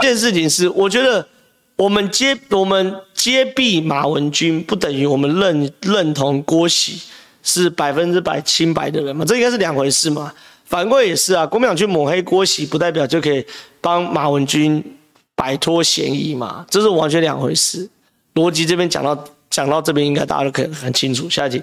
这件事情是，我觉得我们接我们接臂马文君，不等于我们认认同郭喜是百分之百清白的人嘛？这应该是两回事嘛。反过来也是啊，国民党去抹黑郭喜，不代表就可以帮马文君摆脱嫌疑嘛？这是完全两回事。逻辑这边讲到讲到这边，应该大家都可以很清楚。下一题，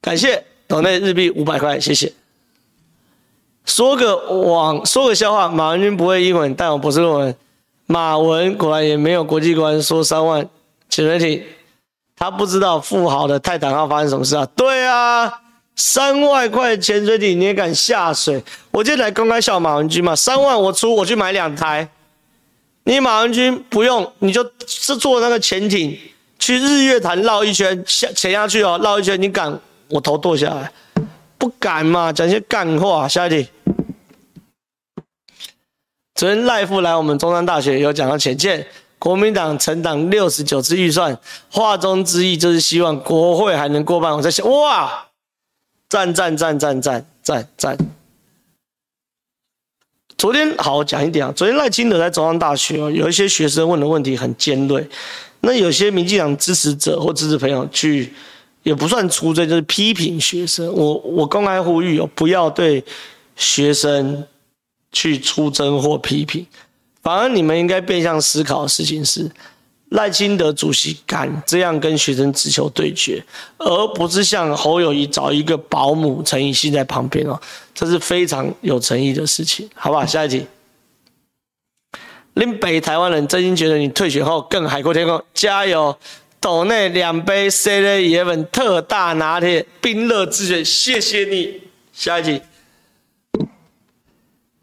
感谢岛内日币五百块，谢谢。说个网，说个笑话。马文君不会英文，但我不是论文。马文果然也没有国际观。说三万潜水艇，他不知道富豪的泰坦号发生什么事啊？对啊，三万块潜水艇你也敢下水？我今天来公开笑马文君嘛，三万我出，我去买两台。你马文君不用，你就是坐那个潜艇去日月潭绕一圈，下潜下去哦，绕一圈，你敢？我头剁下来。不敢嘛，讲些干话。下一题，昨天赖副来我们中山大学有讲到潜舰，国民党成党六十九次预算，话中之意就是希望国会还能过半。我在想，哇，赞赞赞赞赞赞赞。昨天好好讲一点啊，昨天赖清德在中山大学，有一些学生问的问题很尖锐，那有些民进党支持者或支持朋友去。也不算出征，就是批评学生。我我公开呼吁哦，不要对学生去出征或批评，反而你们应该变相思考的事情是，赖清德主席敢这样跟学生直球对决，而不是像侯友宜找一个保姆陈以信在旁边哦，这是非常有诚意的事情，好不好？下一题，令北台湾人真心觉得你退选后更海阔天空，加油！斗内两杯 C L Eleven 特大拿铁，冰热之选，谢谢你。下一集，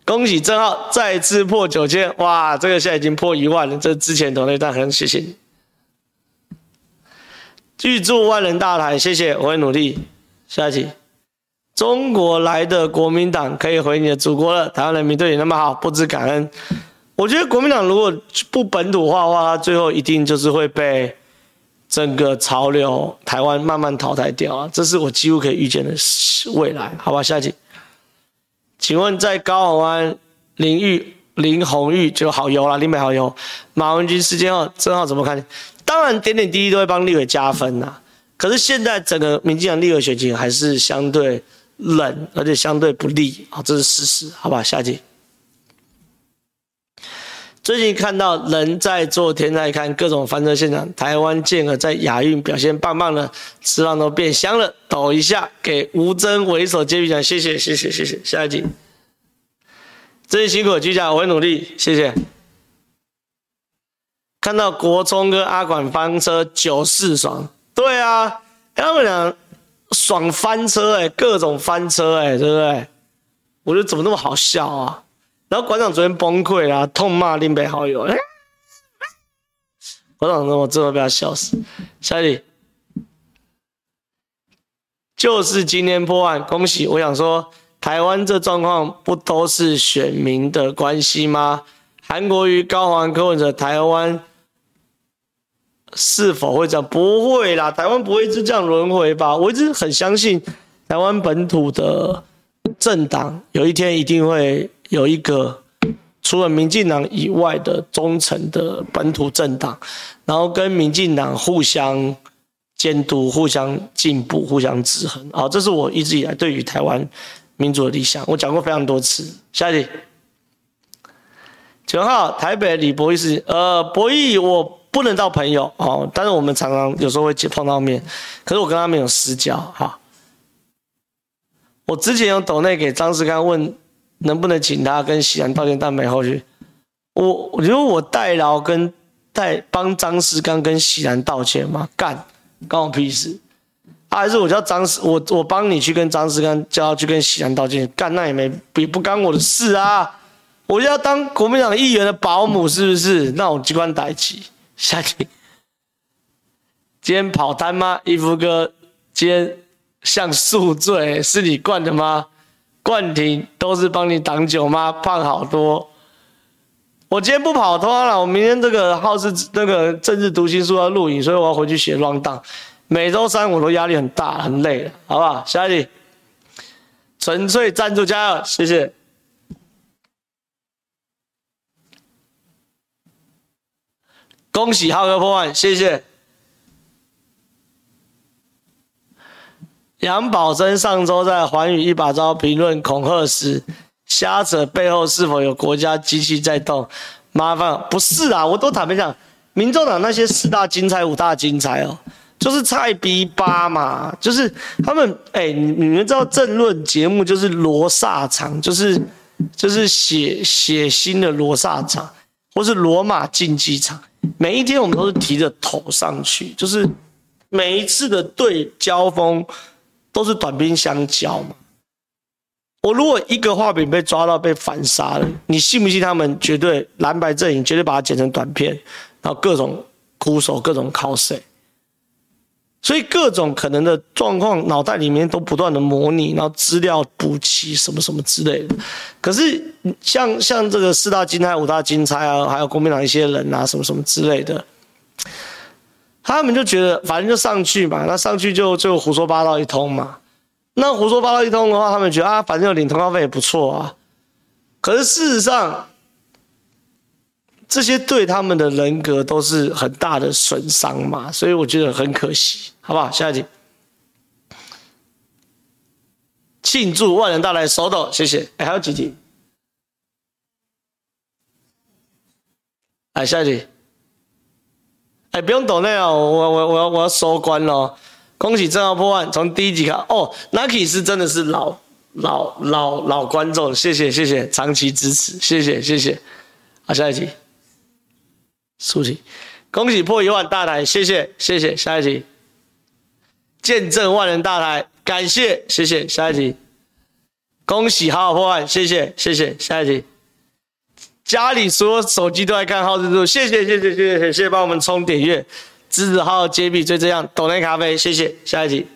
恭喜正浩再次破九千，哇，这个现在已经破一万了，这之前斗内大很谢谢你。预祝万人大台，谢谢，我会努力。下一集，中国来的国民党可以回你的祖国了，台湾人民对你那么好，不知感恩。我觉得国民党如果不本土化的话，他最后一定就是会被。整个潮流，台湾慢慢淘汰掉啊，这是我几乎可以预见的未来，好吧？下一题，请问在高虹安林玉林红玉就好油了，林美好油，马文君事件后，正皓怎么看？当然点点滴滴都会帮立委加分呐、可是现在整个民进党立委选情还是相对冷，而且相对不利啊，这是事实，好吧？下一题。最近看到人在做天在看各种翻车现场，台湾健儿在亚运表现棒棒的，吃饭都变香了，抖一下给吴峥为首接臂奖，谢谢谢谢谢谢。下一集，真辛苦居家，我会努力，谢谢。看到国聪跟阿管翻车九四爽，对啊，他们俩爽翻车哎、各种翻车哎、欸，对不对？我觉得怎么那么好笑啊？然后馆长昨天崩溃啦，痛骂林北好友。馆长说：“我真的被他笑死。”小李，就是今天破案，恭喜！我想说，台湾这状况不都是选民的关系吗？韩国瑜、高虹安、柯文哲，台湾是否会这样？不会啦，台湾不会是这样轮回吧？我一直很相信，台湾本土的政党有一天一定会。有一个除了民进党以外的忠诚的本土政党，然后跟民进党互相监督、互相进步、互相制衡。好，这是我一直以来对于台湾民主的理想。我讲过非常多次。下一题，九号台北李博义是呃，博义我不能到朋友哦，但是我们常常有时候会碰到面，可是我跟他没有私交哈。我之前有抖内给张志刚问。能不能请他跟喜兰道歉？但没后续。我我觉得我代劳跟代帮张世刚跟喜兰道歉吗？干，关我屁事！啊、还是我叫张世，我我帮你去跟张世刚叫他去跟喜兰道歉？干，那也没也不干我的事啊！我要当国民党议员的保姆，是不是？那我机关代志。下去。今天跑单吗？衣服哥，今天像宿醉，是你惯的吗？冠廷都是帮你挡酒吗？胖好多。我今天不跑通了，我明天这个号是那个政治读心术要录影，所以我要回去写乱档。每周三我都压力很大，很累，好不好？下一题，纯粹赞助加油，谢谢。恭喜浩哥破万，谢谢。杨宝珍上周在寰宇一把招评论恐吓时，瞎扯背后是否有国家机器在动？麻烦不是啊，我都坦白讲，民众党那些四大金钗、五大金钗哦，就是菜逼八嘛，就是他们哎、你们知道政论节目就是罗刹场，就是就是血血腥的罗刹场，或是罗马竞技场，每一天我们都是提着头上去，就是每一次的对交锋。都是短兵相交嘛。我如果一个画饼被抓到被反杀了，你信不信他们绝对蓝白阵营绝对把它剪成短片，然后各种哭手各种考谁，所以各种可能的状况脑袋里面都不断的模拟，然后资料补齐什么什么之类的。可是像像这个四大金钗、五大金钗啊，还有国民党一些人啊，什么什么之类的。他们就觉得反正就上去嘛，那上去就就胡说八道一通嘛。那胡说八道一通的话，他们觉得啊，反正有领通告费也不错啊。可是事实上，这些对他们的人格都是很大的损伤嘛，所以我觉得很可惜，好不好？下一题，庆祝万人大来手抖，谢谢。哎，还有几题？哎，下一题。哎，不用抖内啊，我我我要我要收官了。恭喜正号破万，从第一集看哦，Nicky 是真的是老老老老观众，谢谢谢谢，长期支持，谢谢谢谢。好，下一题，书记，恭喜破一万大台，谢谢谢谢。下一集，见证万人大台，感谢谢谢。下一集，恭喜好好破万，谢谢谢谢。下一集。家里所有手机都在看皓事之徒，谢谢谢谢谢谢谢谢帮我们充点阅，支持浩浩接币就这样，抖内咖啡，谢谢。下一题，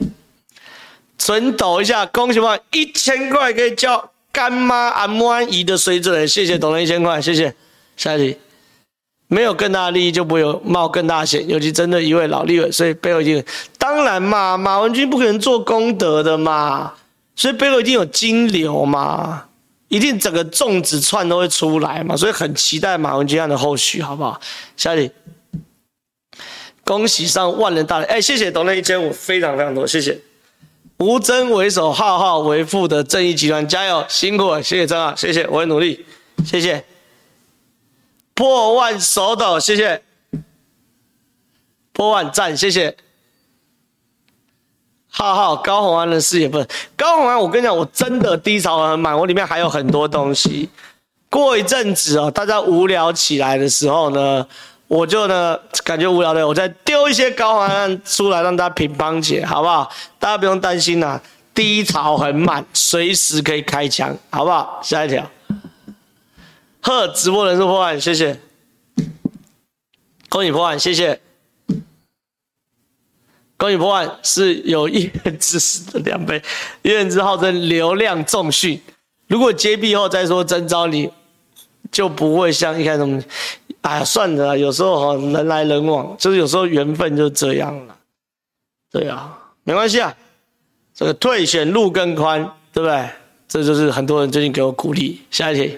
存抖一下，恭喜我一千块可以叫干妈安慕安姨的水准，谢谢抖内一千块，谢谢。下一集，没有更大的利益就不会有冒更大险，尤其针对一位老立委，所以背后一定当然嘛，马文君不可能做功德的嘛，所以背后一定有金流嘛。一定整个粽子串都会出来嘛，所以很期待马文君案的后续，好不好？下一题，恭喜上万人大台，哎，谢谢董内一千五，非常非常多，谢谢。吴峥为首，浩浩为副的正义集团，加油，辛苦了，谢谢真啊，谢谢，我会努力，谢谢。破万手抖，谢谢。破万赞，谢谢。好好，高虹安的事业不高虹安，我跟你讲，我真的低潮很满，我里面还有很多东西。过一阵子哦，大家无聊起来的时候呢，我就呢感觉无聊的，我再丢一些高虹安出来让大家品乓解，好不好？大家不用担心呐，低潮很满，随时可以开枪，好不好？下一条，呵，直播人数破万，谢谢，恭喜破万，谢谢。恭喜破万是有一元之实的两倍，一元之号称流量重训。如果揭弊后再说征召你，就不会像一开始那么，哎呀，算了，有时候哈人来人往，就是有时候缘分就这样了。对啊，没关系啊，这个退选路更宽，对不对？这就是很多人最近给我鼓励。下一题。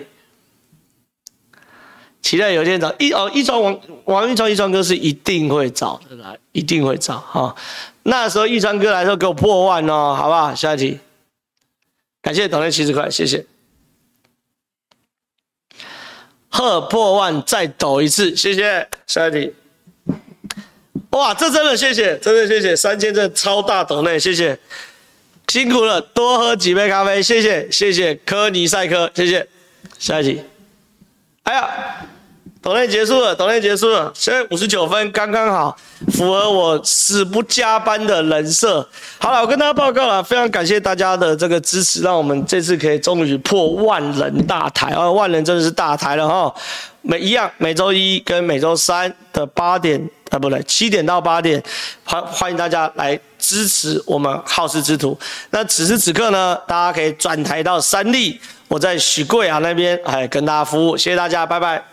期待有一天找一哦，一川王王一川一川哥是一定会找的啦，一定会找哈、那时候一川哥来说给我破万哦，好不好？下一题，感谢抖内七十块，谢谢。贺破万再抖一次，谢谢。下一题，哇，这真的谢谢，真的谢谢，三千这超大抖内，谢谢，辛苦了，多喝几杯咖啡，谢谢，谢谢科尼赛克，谢谢。下一题，哎呀。抖内结束了，抖内结束了，现在五十九分，刚刚好，符合我死不加班的人设。好了，我跟大家报告了，非常感谢大家的这个支持，让我们这次可以终于破万人大台啊！万人真的是大台了哈！每一样，每周一跟每周三的八点啊，不对，七点到八点，欢欢迎大家来支持我们好事之徒。那此时此刻呢，大家可以转台到三立，我在许贵啊那边，哎，跟大家服务，谢谢大家，拜拜。